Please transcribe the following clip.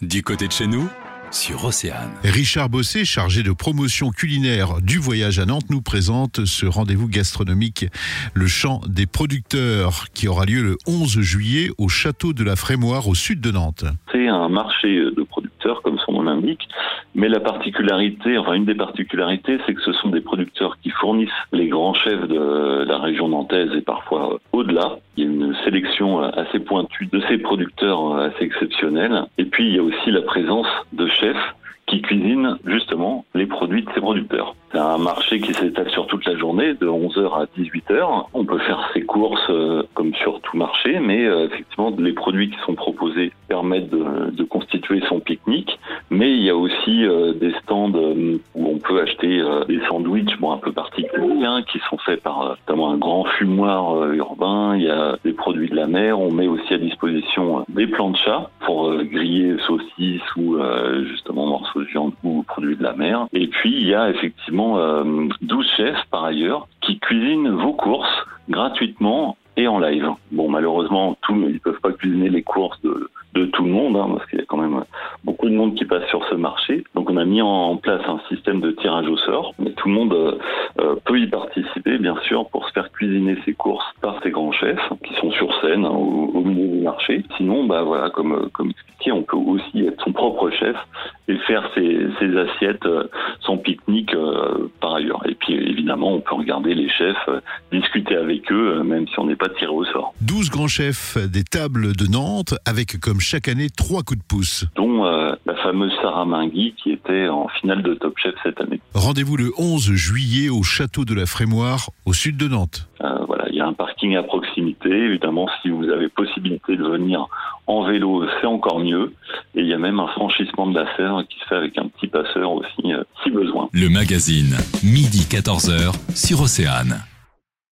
Du côté de chez nous, sur Océane. Richard Bossé, chargé de promotion culinaire du voyage à Nantes, nous présente ce rendez-vous gastronomique, le chant des producteurs, qui aura lieu le 11 juillet au château de la Frémoire au sud de Nantes. C'est un marché de producteurs, comme son nom l'indique, mais la particularité, enfin une des particularités, c'est que ce sont des producteurs qui fournissent les grands chefs de la région nantaise et parfois au-delà. Il y a une sélection assez pointue de ces producteurs assez exceptionnels. Et puis il y a aussi la présence de chefs qui cuisinent justement les produits de ces producteurs. C'est un marché qui s'étale sur toute la journée, de 11h à 18h. On peut faire ses courses euh, comme sur tout marché, mais euh, effectivement, les produits qui sont proposés permettent de, de constituer son pique-nique. Mais il y a aussi euh, des stands où on peut acheter des sandwichs bon, un peu particuliers, hein, qui sont faits par notamment un grand fumoir urbain. Il y a des produits de la mer. On met aussi à disposition des planchas pour griller saucisses ou justement morceaux de viande ou produits de la mer. Et puis, il y a effectivement 12 euh, chefs par ailleurs qui cuisinent vos courses gratuitement et en live. Bon, malheureusement, tous, ils peuvent pas cuisiner les courses de, de tout le monde, hein, parce qu'il y a quand même beaucoup de monde qui passe sur ce marché. Donc, on a mis en place un système de tirage au sort, mais tout le monde euh, euh, peut y participer, bien sûr, pour se faire cuisiner ses courses par ces grands chefs qui sont sur scène hein, au, milieu du marché. Sinon, bah voilà, comme comme expliqué, on peut aussi être son propre chef et faire ses, ses assiettes, son pique-nique par ailleurs. Et puis, évidemment, on peut regarder les chefs, discuter avec eux, même si on n'est pas tiré au sort. 12 grands chefs des tables de Nantes, avec comme chaque année trois coups de pouce. Dont euh, la fameuse Sarah Mingui qui était en finale de Top Chef cette année. Rendez-vous le 11 juillet au château de la Frémoire, au sud de Nantes. Euh, voilà, il y a un parking à proximité. Évidemment, si vous avez possibilité de venir en vélo, c'est encore mieux. Et il y a même un franchissement de la serre qui se fait avec un petit passeur aussi, euh, si besoin. Le magazine, midi 14h, sur Océane.